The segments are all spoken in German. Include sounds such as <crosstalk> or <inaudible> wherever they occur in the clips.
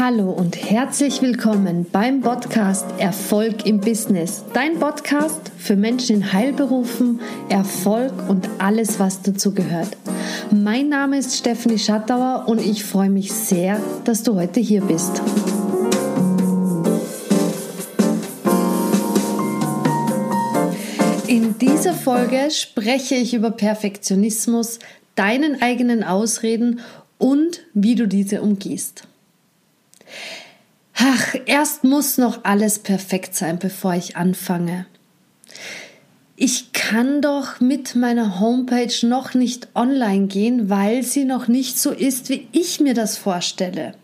Hallo und herzlich willkommen beim Podcast Erfolg im Business. Dein Podcast für Menschen in Heilberufen, Erfolg und alles, was dazu gehört. Mein Name ist Stephanie Schattauer und ich freue mich sehr, dass du heute hier bist. In dieser Folge spreche ich über Perfektionismus, deinen eigenen Ausreden und wie du diese umgehst. Ach, erst muss noch alles perfekt sein, bevor ich anfange. Ich kann doch mit meiner Homepage noch nicht online gehen, weil sie noch nicht so ist, wie ich mir das vorstelle.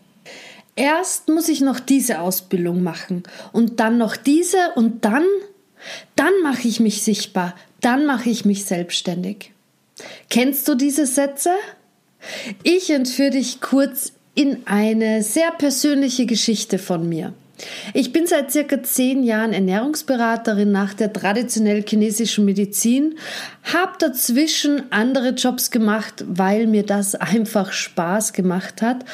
Erst muss ich noch diese Ausbildung machen und dann noch diese und dann, dann mache ich mich sichtbar, dann mache ich mich selbstständig. Kennst du diese Sätze? Ich entführe dich kurz in eine sehr persönliche Geschichte von mir. Ich bin seit circa zehn Jahren Ernährungsberaterin nach der traditionell chinesischen Medizin, habe dazwischen andere Jobs gemacht, weil mir das <laughs> einfach Spaß gemacht hat.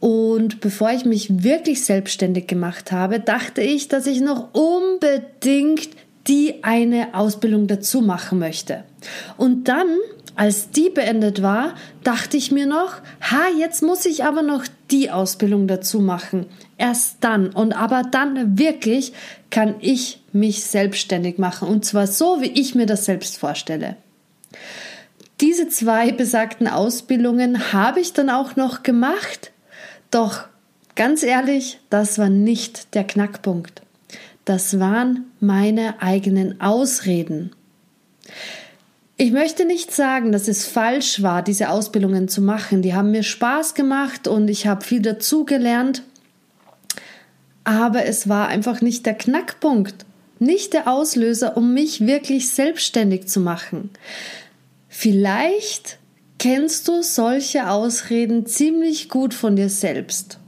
Und bevor ich mich wirklich selbstständig gemacht habe, dachte ich, dass ich noch unbedingt die eine Ausbildung dazu machen möchte. Und dann als die beendet war, dachte ich mir noch, ha, jetzt muss ich aber noch die Ausbildung dazu machen. Erst dann und aber dann wirklich kann ich mich selbstständig machen und zwar so, wie ich mir das selbst vorstelle. Diese zwei besagten Ausbildungen habe ich dann auch noch gemacht, doch ganz ehrlich, das war nicht der Knackpunkt. Das waren meine eigenen Ausreden. Ich möchte nicht sagen, dass es falsch war, diese Ausbildungen zu machen. Die haben mir Spaß gemacht und ich habe viel dazugelernt. Aber es war einfach nicht der Knackpunkt, nicht der Auslöser, um mich wirklich selbstständig zu machen. Vielleicht kennst du solche Ausreden ziemlich gut von dir selbst.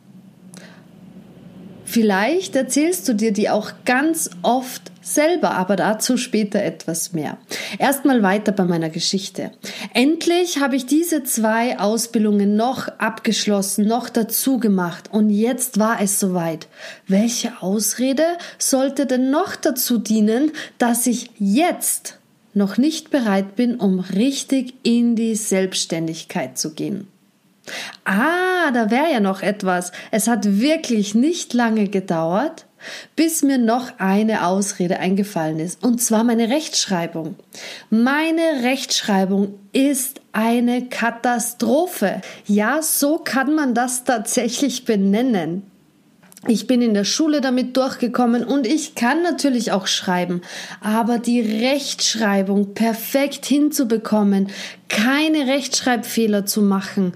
Vielleicht erzählst du dir die auch ganz oft selber, aber dazu später etwas mehr. Erstmal weiter bei meiner Geschichte. Endlich habe ich diese zwei Ausbildungen noch abgeschlossen, noch dazu gemacht und jetzt war es soweit. Welche Ausrede sollte denn noch dazu dienen, dass ich jetzt noch nicht bereit bin, um richtig in die Selbstständigkeit zu gehen? Ah, da wäre ja noch etwas. Es hat wirklich nicht lange gedauert, bis mir noch eine Ausrede eingefallen ist, und zwar meine Rechtschreibung. Meine Rechtschreibung ist eine Katastrophe. Ja, so kann man das tatsächlich benennen. Ich bin in der Schule damit durchgekommen und ich kann natürlich auch schreiben, aber die Rechtschreibung perfekt hinzubekommen, keine Rechtschreibfehler zu machen,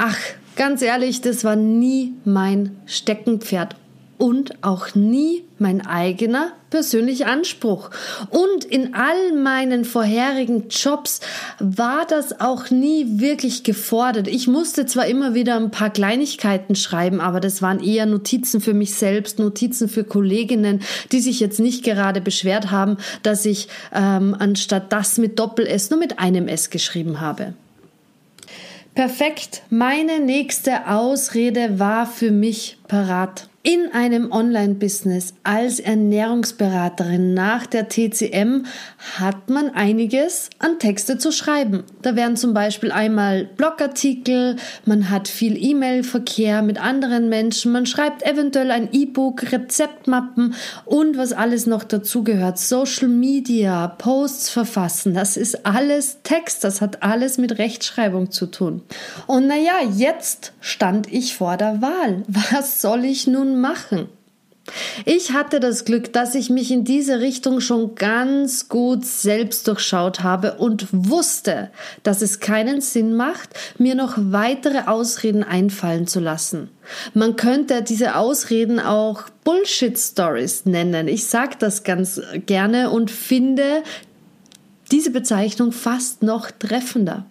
Ach, ganz ehrlich, das war nie mein Steckenpferd und auch nie mein eigener persönlicher Anspruch. Und in all meinen vorherigen Jobs war das auch nie wirklich gefordert. Ich musste zwar immer wieder ein paar Kleinigkeiten schreiben, aber das waren eher Notizen für mich selbst, Notizen für Kolleginnen, die sich jetzt nicht gerade beschwert haben, dass ich ähm, anstatt das mit Doppel-S nur mit einem S geschrieben habe. Perfekt. Meine nächste Ausrede war für mich parat in einem Online-Business als Ernährungsberaterin nach der TCM hat man einiges an Texte zu schreiben. Da wären zum Beispiel einmal Blogartikel, man hat viel E-Mail-Verkehr mit anderen Menschen, man schreibt eventuell ein E-Book, Rezeptmappen und was alles noch dazu gehört. Social Media, Posts verfassen, das ist alles Text, das hat alles mit Rechtschreibung zu tun. Und naja, jetzt stand ich vor der Wahl. <laughs> Was soll ich nun machen? Ich hatte das Glück, dass ich mich in diese Richtung schon ganz gut selbst durchschaut habe und wusste, dass es keinen Sinn macht, mir noch weitere Ausreden einfallen zu lassen. Man könnte diese Ausreden auch Bullshit Stories nennen. Ich sage das ganz gerne und finde diese Bezeichnung fast noch treffender.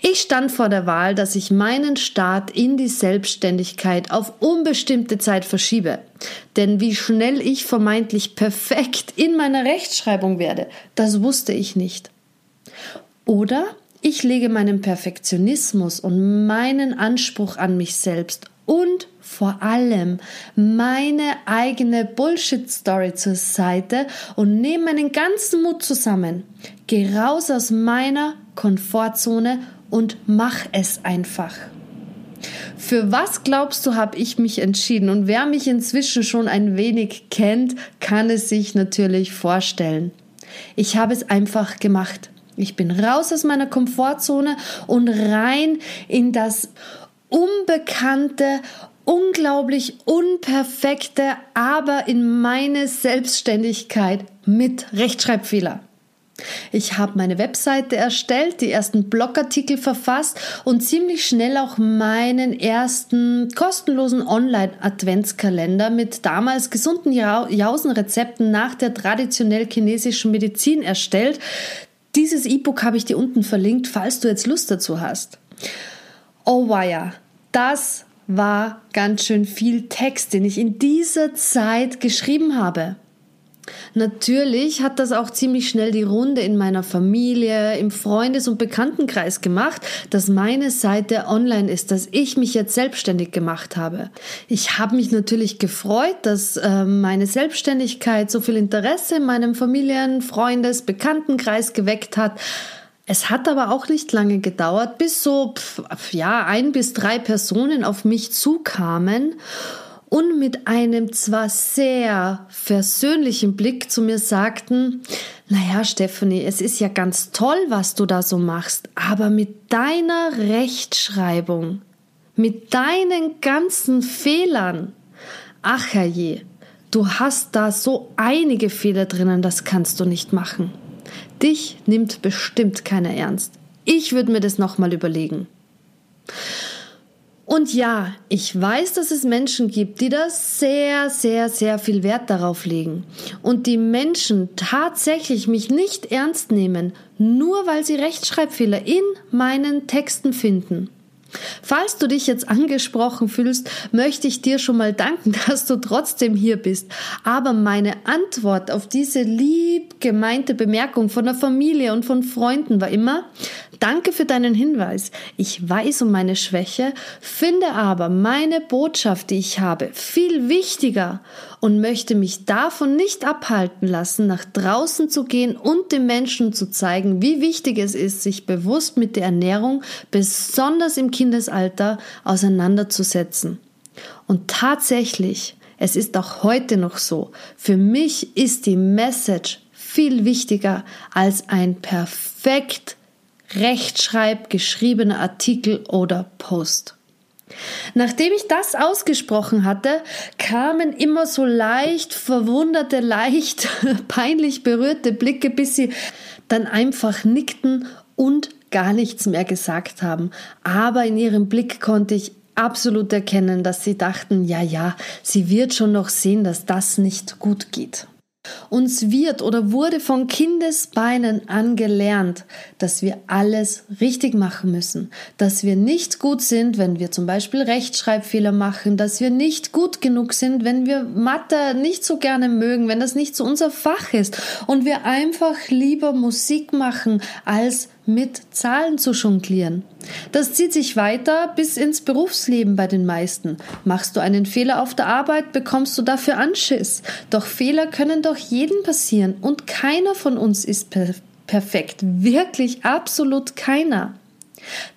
Ich stand vor der Wahl, dass ich meinen Start in die Selbstständigkeit auf unbestimmte Zeit verschiebe. Denn wie schnell ich vermeintlich perfekt in meiner Rechtschreibung werde, das wusste ich nicht. Oder ich lege meinen Perfektionismus und meinen Anspruch an mich selbst und vor allem meine eigene Bullshit-Story zur Seite und nehme meinen ganzen Mut zusammen. Geh raus aus meiner Komfortzone und mach es einfach. Für was glaubst du, habe ich mich entschieden? Und wer mich inzwischen schon ein wenig kennt, kann es sich natürlich vorstellen. Ich habe es einfach gemacht. Ich bin raus aus meiner Komfortzone und rein in das unbekannte, unglaublich unperfekte, aber in meine Selbstständigkeit mit Rechtschreibfehler. Ich habe meine Webseite erstellt, die ersten Blogartikel verfasst und ziemlich schnell auch meinen ersten kostenlosen Online-Adventskalender mit damals gesunden Jausenrezepten nach der traditionell chinesischen Medizin erstellt. Dieses E-Book habe ich dir unten verlinkt, falls du jetzt Lust dazu hast. Oh weia, das war ganz schön viel Text, den ich in dieser Zeit geschrieben habe. Natürlich hat das auch ziemlich schnell die Runde in meiner Familie, im Freundes- und Bekanntenkreis gemacht, dass meine Seite online ist, dass ich mich jetzt selbstständig gemacht habe. Ich habe mich natürlich gefreut, dass äh, meine Selbstständigkeit so viel Interesse in meinem Familien-, Freundes-, Bekanntenkreis geweckt hat. Es hat aber auch nicht lange gedauert, bis so ja ein bis drei Personen auf mich zukamen und mit einem zwar sehr versöhnlichen Blick zu mir sagten, naja, Stephanie, es ist ja ganz toll, was du da so machst, aber mit deiner Rechtschreibung, mit deinen ganzen Fehlern, ach herrje, du hast da so einige Fehler drinnen, das kannst du nicht machen. Dich nimmt bestimmt keiner ernst. Ich würde mir das nochmal überlegen. Und ja, ich weiß, dass es Menschen gibt, die da sehr, sehr, sehr viel Wert darauf legen. Und die Menschen tatsächlich mich nicht ernst nehmen, nur weil sie Rechtschreibfehler in meinen Texten finden. Falls du dich jetzt angesprochen fühlst, möchte ich dir schon mal danken, <laughs> dass du trotzdem hier bist. Aber meine Antwort auf diese lieb gemeinte Bemerkung von der Familie und von Freunden war immer, danke für deinen Hinweis. Ich weiß um meine Schwäche, finde aber meine Botschaft, die ich habe, viel wichtiger und möchte mich davon nicht abhalten lassen, nach draußen zu gehen und den Menschen zu zeigen, wie wichtig es ist, sich bewusst mit der Ernährung, besonders im Kindesalter, auseinanderzusetzen. Und tatsächlich, es ist auch heute noch so, für mich ist die Message viel wichtiger als ein perfekt rechtschreib geschriebener Artikel oder Post. Nachdem ich das ausgesprochen hatte, kamen immer so leicht verwunderte, leicht <laughs> peinlich berührte Blicke, bis sie dann einfach nickten und gar nichts mehr gesagt haben. Aber in ihrem Blick konnte ich absolut erkennen, dass sie dachten, ja, ja, sie wird schon noch sehen, dass das nicht gut geht. Uns wird oder wurde von Kindesbeinen an gelernt, dass wir alles richtig machen müssen, dass wir nicht gut sind, wenn wir zum Beispiel Rechtschreibfehler machen, dass wir nicht gut genug sind, wenn wir Mathe nicht so gerne mögen, wenn das nicht so unser Fach ist. Und wir einfach lieber Musik machen, als mit Zahlen zu jonglieren. Das zieht sich weiter bis ins Berufsleben bei den meisten. Machst du einen Fehler auf der Arbeit, bekommst du dafür Anschiss. Doch Fehler können doch jedem passieren und keiner von uns ist per perfekt. Wirklich absolut keiner.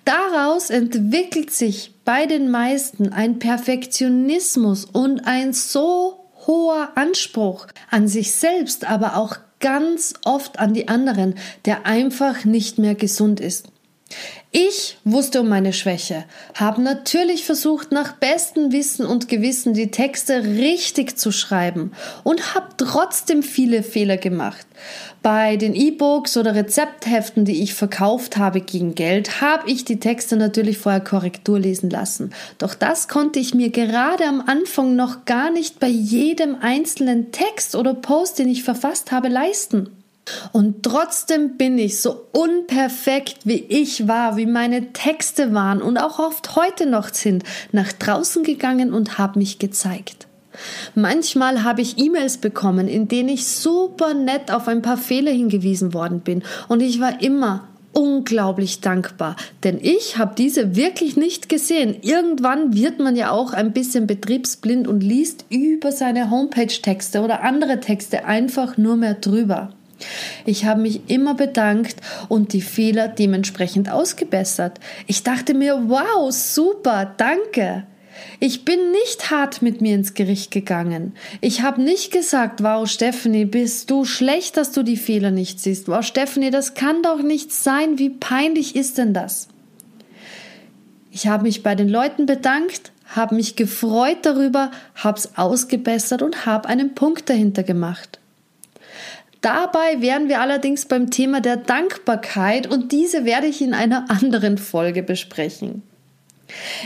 Daraus entwickelt sich bei den meisten ein Perfektionismus und ein so hoher Anspruch an sich selbst, aber auch ganz oft an die anderen, der einfach nicht mehr gesund ist. Ich wusste um meine Schwäche, habe natürlich versucht, nach bestem Wissen und Gewissen die Texte richtig zu schreiben und habe trotzdem viele Fehler gemacht. Bei den E-Books oder Rezeptheften, die ich verkauft habe gegen Geld, habe ich die Texte natürlich vorher Korrektur lesen lassen. Doch das konnte ich mir gerade am Anfang noch gar nicht bei jedem einzelnen Text oder Post, den ich verfasst habe, leisten. Und trotzdem bin ich so unperfekt, wie ich war, wie meine Texte waren und auch oft heute noch sind, nach draußen gegangen und habe mich gezeigt. Manchmal habe ich E-Mails bekommen, in denen ich super nett auf ein paar Fehler hingewiesen worden bin und ich war immer unglaublich dankbar, denn ich habe diese wirklich nicht gesehen. Irgendwann wird man ja auch ein bisschen betriebsblind und liest über seine Homepage-Texte oder andere Texte einfach nur mehr drüber. Ich habe mich immer bedankt und die Fehler dementsprechend ausgebessert. Ich dachte mir, wow, super, danke. Ich bin nicht hart mit mir ins Gericht gegangen. Ich habe nicht gesagt, wow, Stephanie, bist du schlecht, dass du die Fehler nicht siehst. Wow, Stephanie, das kann doch nicht sein. Wie peinlich ist denn das? Ich habe mich bei den Leuten bedankt, habe mich gefreut darüber, habe es ausgebessert und habe einen Punkt dahinter gemacht. Dabei wären wir allerdings beim Thema der Dankbarkeit und diese werde ich in einer anderen Folge besprechen.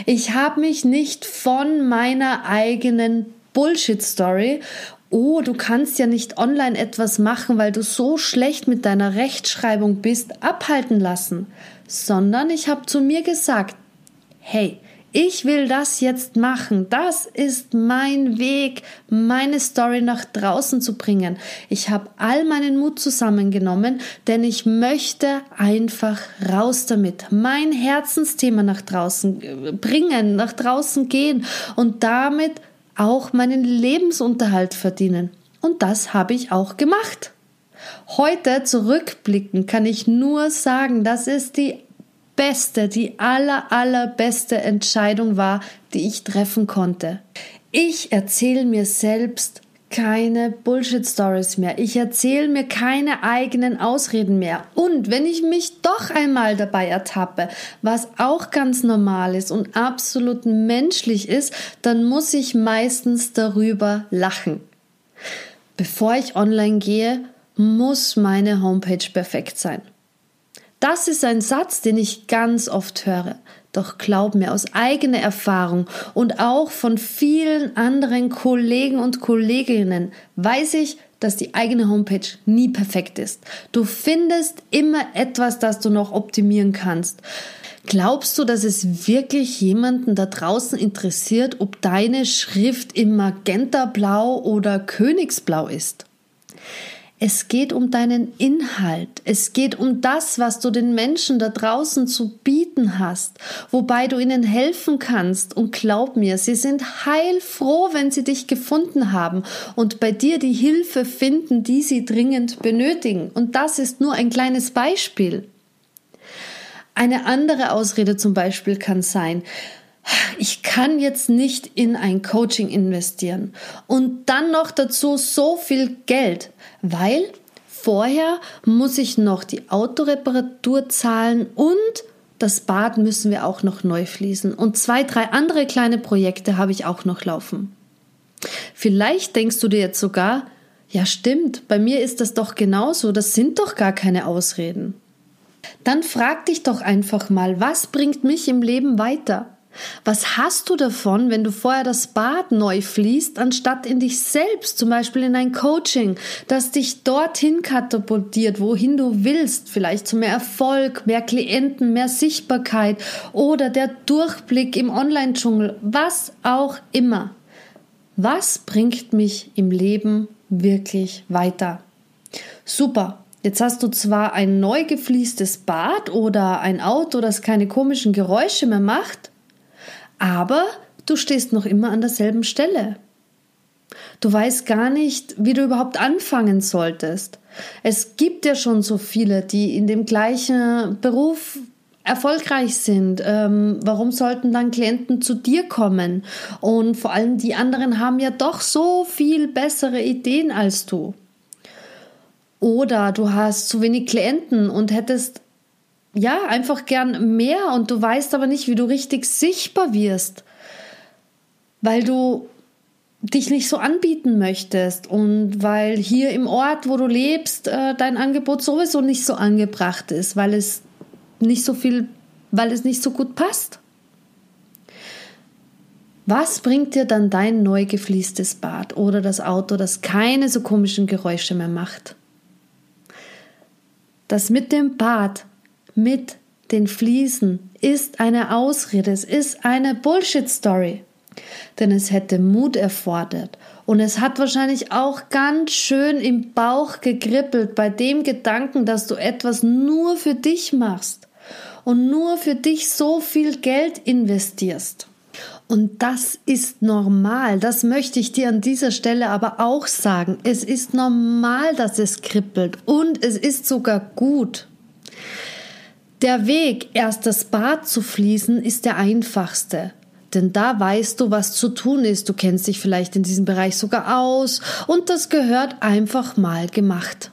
Ich habe mich nicht von meiner eigenen Bullshit-Story oh, du kannst ja nicht online etwas machen, weil du so schlecht mit deiner Rechtschreibung bist, abhalten lassen, sondern ich habe zu mir gesagt, hey, ich will das jetzt machen. Das ist mein Weg, meine Story nach draußen zu bringen. Ich habe all meinen Mut zusammengenommen, denn ich möchte einfach raus damit. Mein Herzensthema nach draußen äh, bringen, nach draußen gehen und damit auch meinen Lebensunterhalt verdienen. Und das habe ich auch gemacht. Heute zurückblicken kann ich nur sagen, das ist die beste, die aller, allerbeste Entscheidung war, die ich treffen konnte. Ich erzähle mir selbst keine Bullshit-Stories mehr. Ich erzähle mir keine eigenen Ausreden mehr. Und wenn ich mich doch einmal dabei ertappe, was auch ganz normal ist und absolut menschlich ist, dann muss ich meistens darüber lachen. Bevor ich online gehe, muss meine Homepage perfekt sein. Das ist ein Satz, den ich ganz oft höre. Doch glaub mir aus eigener Erfahrung und auch von vielen anderen Kollegen und Kolleginnen weiß ich, dass die eigene Homepage nie perfekt ist. Du findest immer etwas, das du noch optimieren kannst. Glaubst du, dass es wirklich jemanden da draußen interessiert, ob deine Schrift im Magentablau oder Königsblau ist? Es geht um deinen Inhalt. Es geht um das, was du den Menschen da draußen zu bieten hast, wobei du ihnen helfen kannst. Und glaub mir, sie sind heilfroh, wenn sie dich gefunden haben und bei dir die Hilfe finden, die sie dringend benötigen. Und das ist nur ein kleines Beispiel. Eine andere Ausrede zum Beispiel kann sein, ich kann jetzt nicht in ein Coaching investieren und dann noch dazu so viel Geld, weil vorher muss ich noch die Autoreparatur zahlen und das Bad müssen wir auch noch neu fließen und zwei, drei andere kleine Projekte habe ich auch noch laufen. Vielleicht denkst du dir jetzt sogar, ja stimmt, bei mir ist das doch genauso, das sind doch gar keine Ausreden. Dann frag dich doch einfach mal, was bringt mich im Leben weiter? Was hast du davon, wenn du vorher das Bad neu fließt, anstatt in dich selbst, zum Beispiel in ein Coaching, das dich dorthin katapultiert, wohin du willst, vielleicht zu mehr Erfolg, mehr Klienten, mehr Sichtbarkeit oder der Durchblick im Online-Dschungel, was auch immer. Was bringt mich im Leben wirklich weiter? Super. Jetzt hast du zwar ein neu gefliestes Bad oder ein Auto, das keine komischen Geräusche mehr macht, aber du stehst noch immer an derselben Stelle. Du weißt gar nicht, wie du überhaupt anfangen solltest. Es gibt ja schon so viele, die in dem gleichen Beruf erfolgreich sind. Ähm, warum sollten dann Klienten zu dir kommen? Und vor allem die anderen haben ja doch so viel bessere Ideen als du. Oder du hast zu wenig Klienten und hättest ja, einfach gern mehr und du weißt aber nicht, wie du richtig sichtbar wirst, weil du dich nicht so anbieten möchtest und weil hier im Ort, wo du lebst, äh, dein Angebot sowieso nicht so angebracht ist, weil es nicht so viel, weil es nicht so gut passt. Was bringt dir dann dein neu gefliestes Bad oder das Auto, das keine so komischen Geräusche mehr macht? Das mit dem Bad mit den Fliesen ist eine Ausrede, es ist eine Bullshit-Story. Denn es hätte Mut erfordert und es hat wahrscheinlich auch ganz schön im Bauch gegribbelt bei dem Gedanken, dass du etwas nur für dich machst und nur für dich so viel Geld investierst. Und das ist normal. Das möchte ich dir an dieser Stelle aber auch sagen. Es ist normal, dass es kribbelt und es ist sogar gut. Der Weg, erst das Bad zu fließen, ist der einfachste. Denn da weißt du, was zu tun ist. Du kennst dich vielleicht in diesem Bereich sogar aus und das gehört einfach mal gemacht.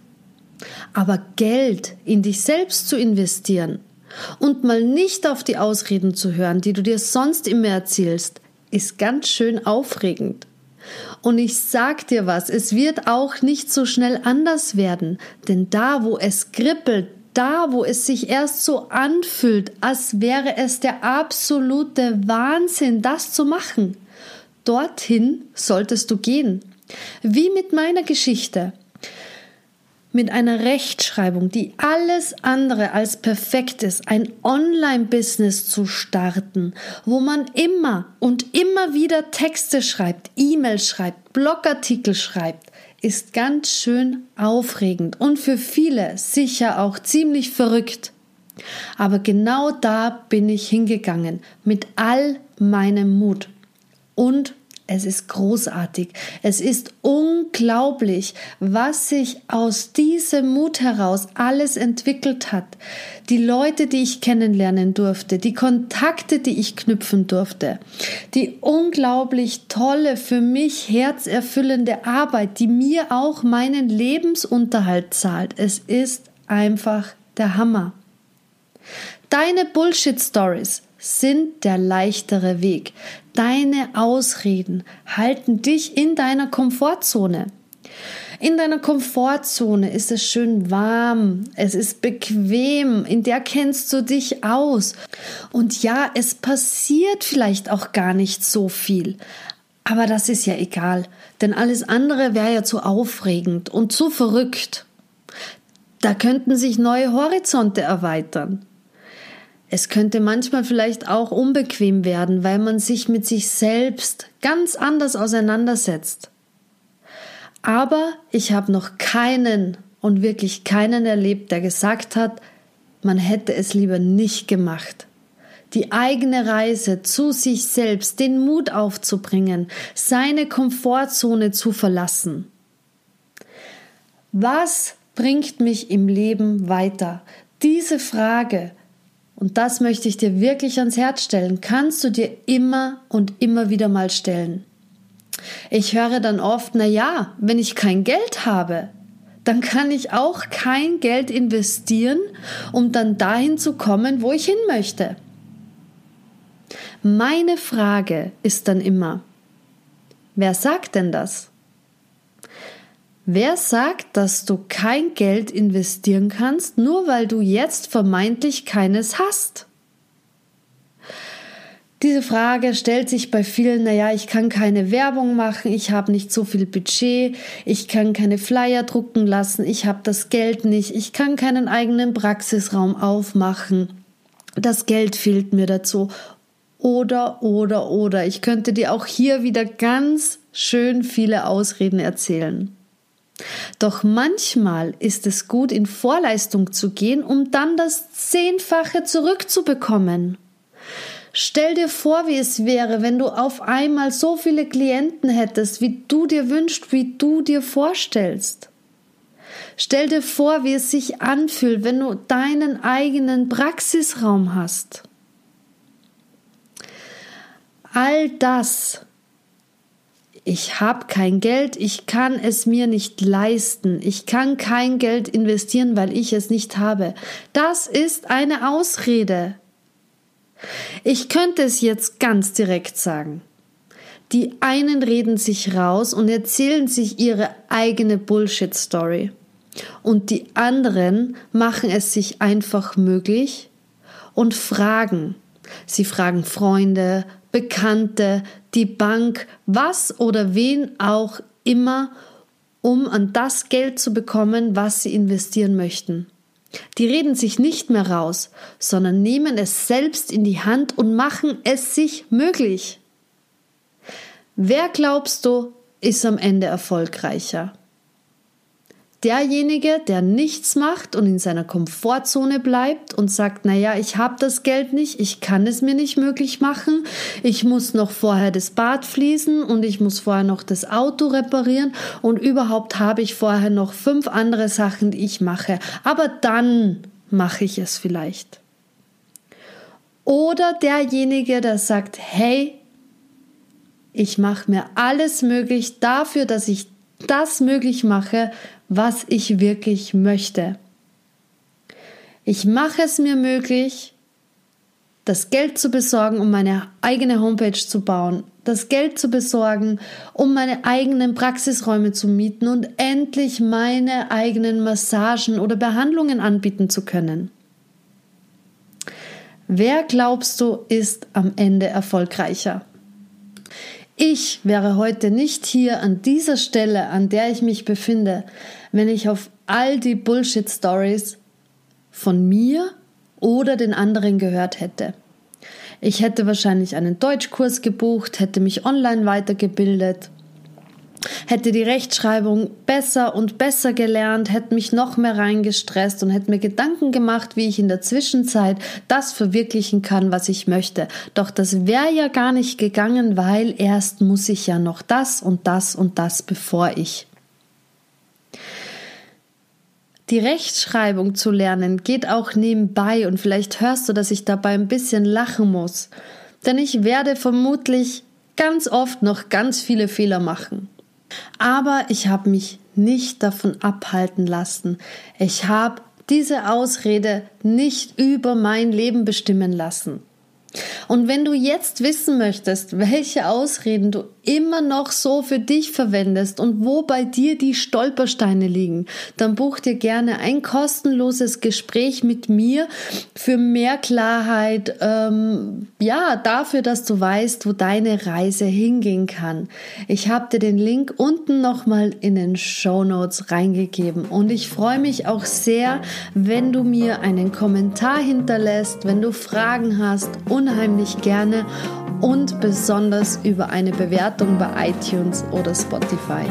Aber Geld in dich selbst zu investieren und mal nicht auf die Ausreden zu hören, die du dir sonst immer erzählst, ist ganz schön aufregend. Und ich sag dir was, es wird auch nicht so schnell anders werden, denn da, wo es kribbelt, da, wo es sich erst so anfühlt, als wäre es der absolute Wahnsinn, das zu machen. Dorthin solltest du gehen. Wie mit meiner Geschichte. Mit einer Rechtschreibung, die alles andere als perfekt ist, ein Online-Business zu starten, wo man immer und immer wieder Texte schreibt, E-Mails schreibt, Blogartikel schreibt, ist ganz schön aufregend und für viele sicher auch ziemlich verrückt. Aber genau da bin ich hingegangen mit all meinem Mut und es ist großartig. Es ist unglaublich, was sich aus diesem Mut heraus alles entwickelt hat. Die Leute, die ich kennenlernen durfte, die Kontakte, die ich knüpfen durfte, die unglaublich tolle, für mich herzerfüllende Arbeit, die mir auch meinen Lebensunterhalt zahlt. Es ist einfach der Hammer. Deine Bullshit-Stories sind der leichtere Weg. Deine Ausreden halten dich in deiner Komfortzone. In deiner Komfortzone ist es schön warm, es ist bequem, in der kennst du dich aus. Und ja, es passiert vielleicht auch gar nicht so viel. Aber das ist ja egal, denn alles andere wäre ja zu aufregend und zu verrückt. Da könnten sich neue Horizonte erweitern. Es könnte manchmal vielleicht auch unbequem werden, weil man sich mit sich selbst ganz anders auseinandersetzt. Aber ich habe noch keinen und wirklich keinen erlebt, der gesagt hat, man hätte es lieber nicht gemacht. Die eigene Reise zu sich selbst, den Mut aufzubringen, seine Komfortzone zu verlassen. Was bringt mich im Leben weiter? Diese Frage und das möchte ich dir wirklich ans Herz stellen, kannst du dir immer und immer wieder mal stellen. Ich höre dann oft, na ja, wenn ich kein Geld habe, dann kann ich auch kein Geld investieren, um dann dahin zu kommen, wo ich hin möchte. Meine Frage ist dann immer, wer sagt denn das? Wer sagt, dass du kein Geld investieren kannst, nur weil du jetzt vermeintlich keines hast? Diese Frage stellt sich bei vielen, naja, ich kann keine Werbung machen, ich habe nicht so viel Budget, ich kann keine Flyer drucken lassen, ich habe das Geld nicht, ich kann keinen eigenen Praxisraum aufmachen, das Geld fehlt mir dazu. Oder, oder, oder. Ich könnte dir auch hier wieder ganz schön viele Ausreden erzählen. Doch manchmal ist es gut, in Vorleistung zu gehen, um dann das Zehnfache zurückzubekommen. Stell dir vor, wie es wäre, wenn du auf einmal so viele Klienten hättest, wie du dir wünschst, wie du dir vorstellst. Stell dir vor, wie es sich anfühlt, wenn du deinen eigenen Praxisraum hast. All das ich habe kein Geld, ich kann es mir nicht leisten, ich kann kein Geld investieren, weil ich es nicht habe. Das ist eine Ausrede. Ich könnte es jetzt ganz direkt sagen. Die einen reden sich raus und erzählen sich ihre eigene Bullshit-Story. Und die anderen machen es sich einfach möglich und fragen. Sie fragen Freunde, Bekannte, die Bank, was oder wen auch immer, um an das Geld zu bekommen, was sie investieren möchten. Die reden sich nicht mehr raus, sondern nehmen es selbst in die Hand und machen es sich möglich. Wer glaubst du, ist am Ende erfolgreicher? Derjenige, der nichts macht und in seiner Komfortzone bleibt und sagt, naja, ich habe das Geld nicht, ich kann es mir nicht möglich machen, ich muss noch vorher das Bad fließen und ich muss vorher noch das Auto reparieren und überhaupt habe ich vorher noch fünf andere Sachen, die ich mache, aber dann mache ich es vielleicht. Oder derjenige, der sagt, hey, ich mache mir alles möglich dafür, dass ich das möglich mache, was ich wirklich möchte. Ich mache es mir möglich, das Geld zu besorgen, um meine eigene Homepage zu bauen, das Geld zu besorgen, um meine eigenen Praxisräume zu mieten und endlich meine eigenen Massagen oder Behandlungen anbieten zu können. Wer glaubst du ist am Ende erfolgreicher? Ich wäre heute nicht hier an dieser Stelle, an der ich mich befinde, wenn ich auf all die Bullshit-Stories von mir oder den anderen gehört hätte. Ich hätte wahrscheinlich einen Deutschkurs gebucht, hätte mich online weitergebildet, hätte die Rechtschreibung besser und besser gelernt, hätte mich noch mehr reingestresst und hätte mir Gedanken gemacht, wie ich in der Zwischenzeit das verwirklichen kann, was ich möchte. Doch das wäre ja gar nicht gegangen, weil erst muss ich ja noch das und das und das, bevor ich. Die Rechtschreibung zu lernen geht auch nebenbei und vielleicht hörst du, dass ich dabei ein bisschen lachen muss. Denn ich werde vermutlich ganz oft noch ganz viele Fehler machen. Aber ich habe mich nicht davon abhalten lassen. Ich habe diese Ausrede nicht über mein Leben bestimmen lassen. Und wenn du jetzt wissen möchtest, welche Ausreden du immer noch so für dich verwendest und wo bei dir die Stolpersteine liegen, dann buch dir gerne ein kostenloses Gespräch mit mir für mehr Klarheit, ähm, ja, dafür, dass du weißt, wo deine Reise hingehen kann. Ich habe dir den Link unten nochmal in den Show Notes reingegeben und ich freue mich auch sehr, wenn du mir einen Kommentar hinterlässt, wenn du Fragen hast, unheimlich gerne und besonders über eine Bewertung bei iTunes oder Spotify.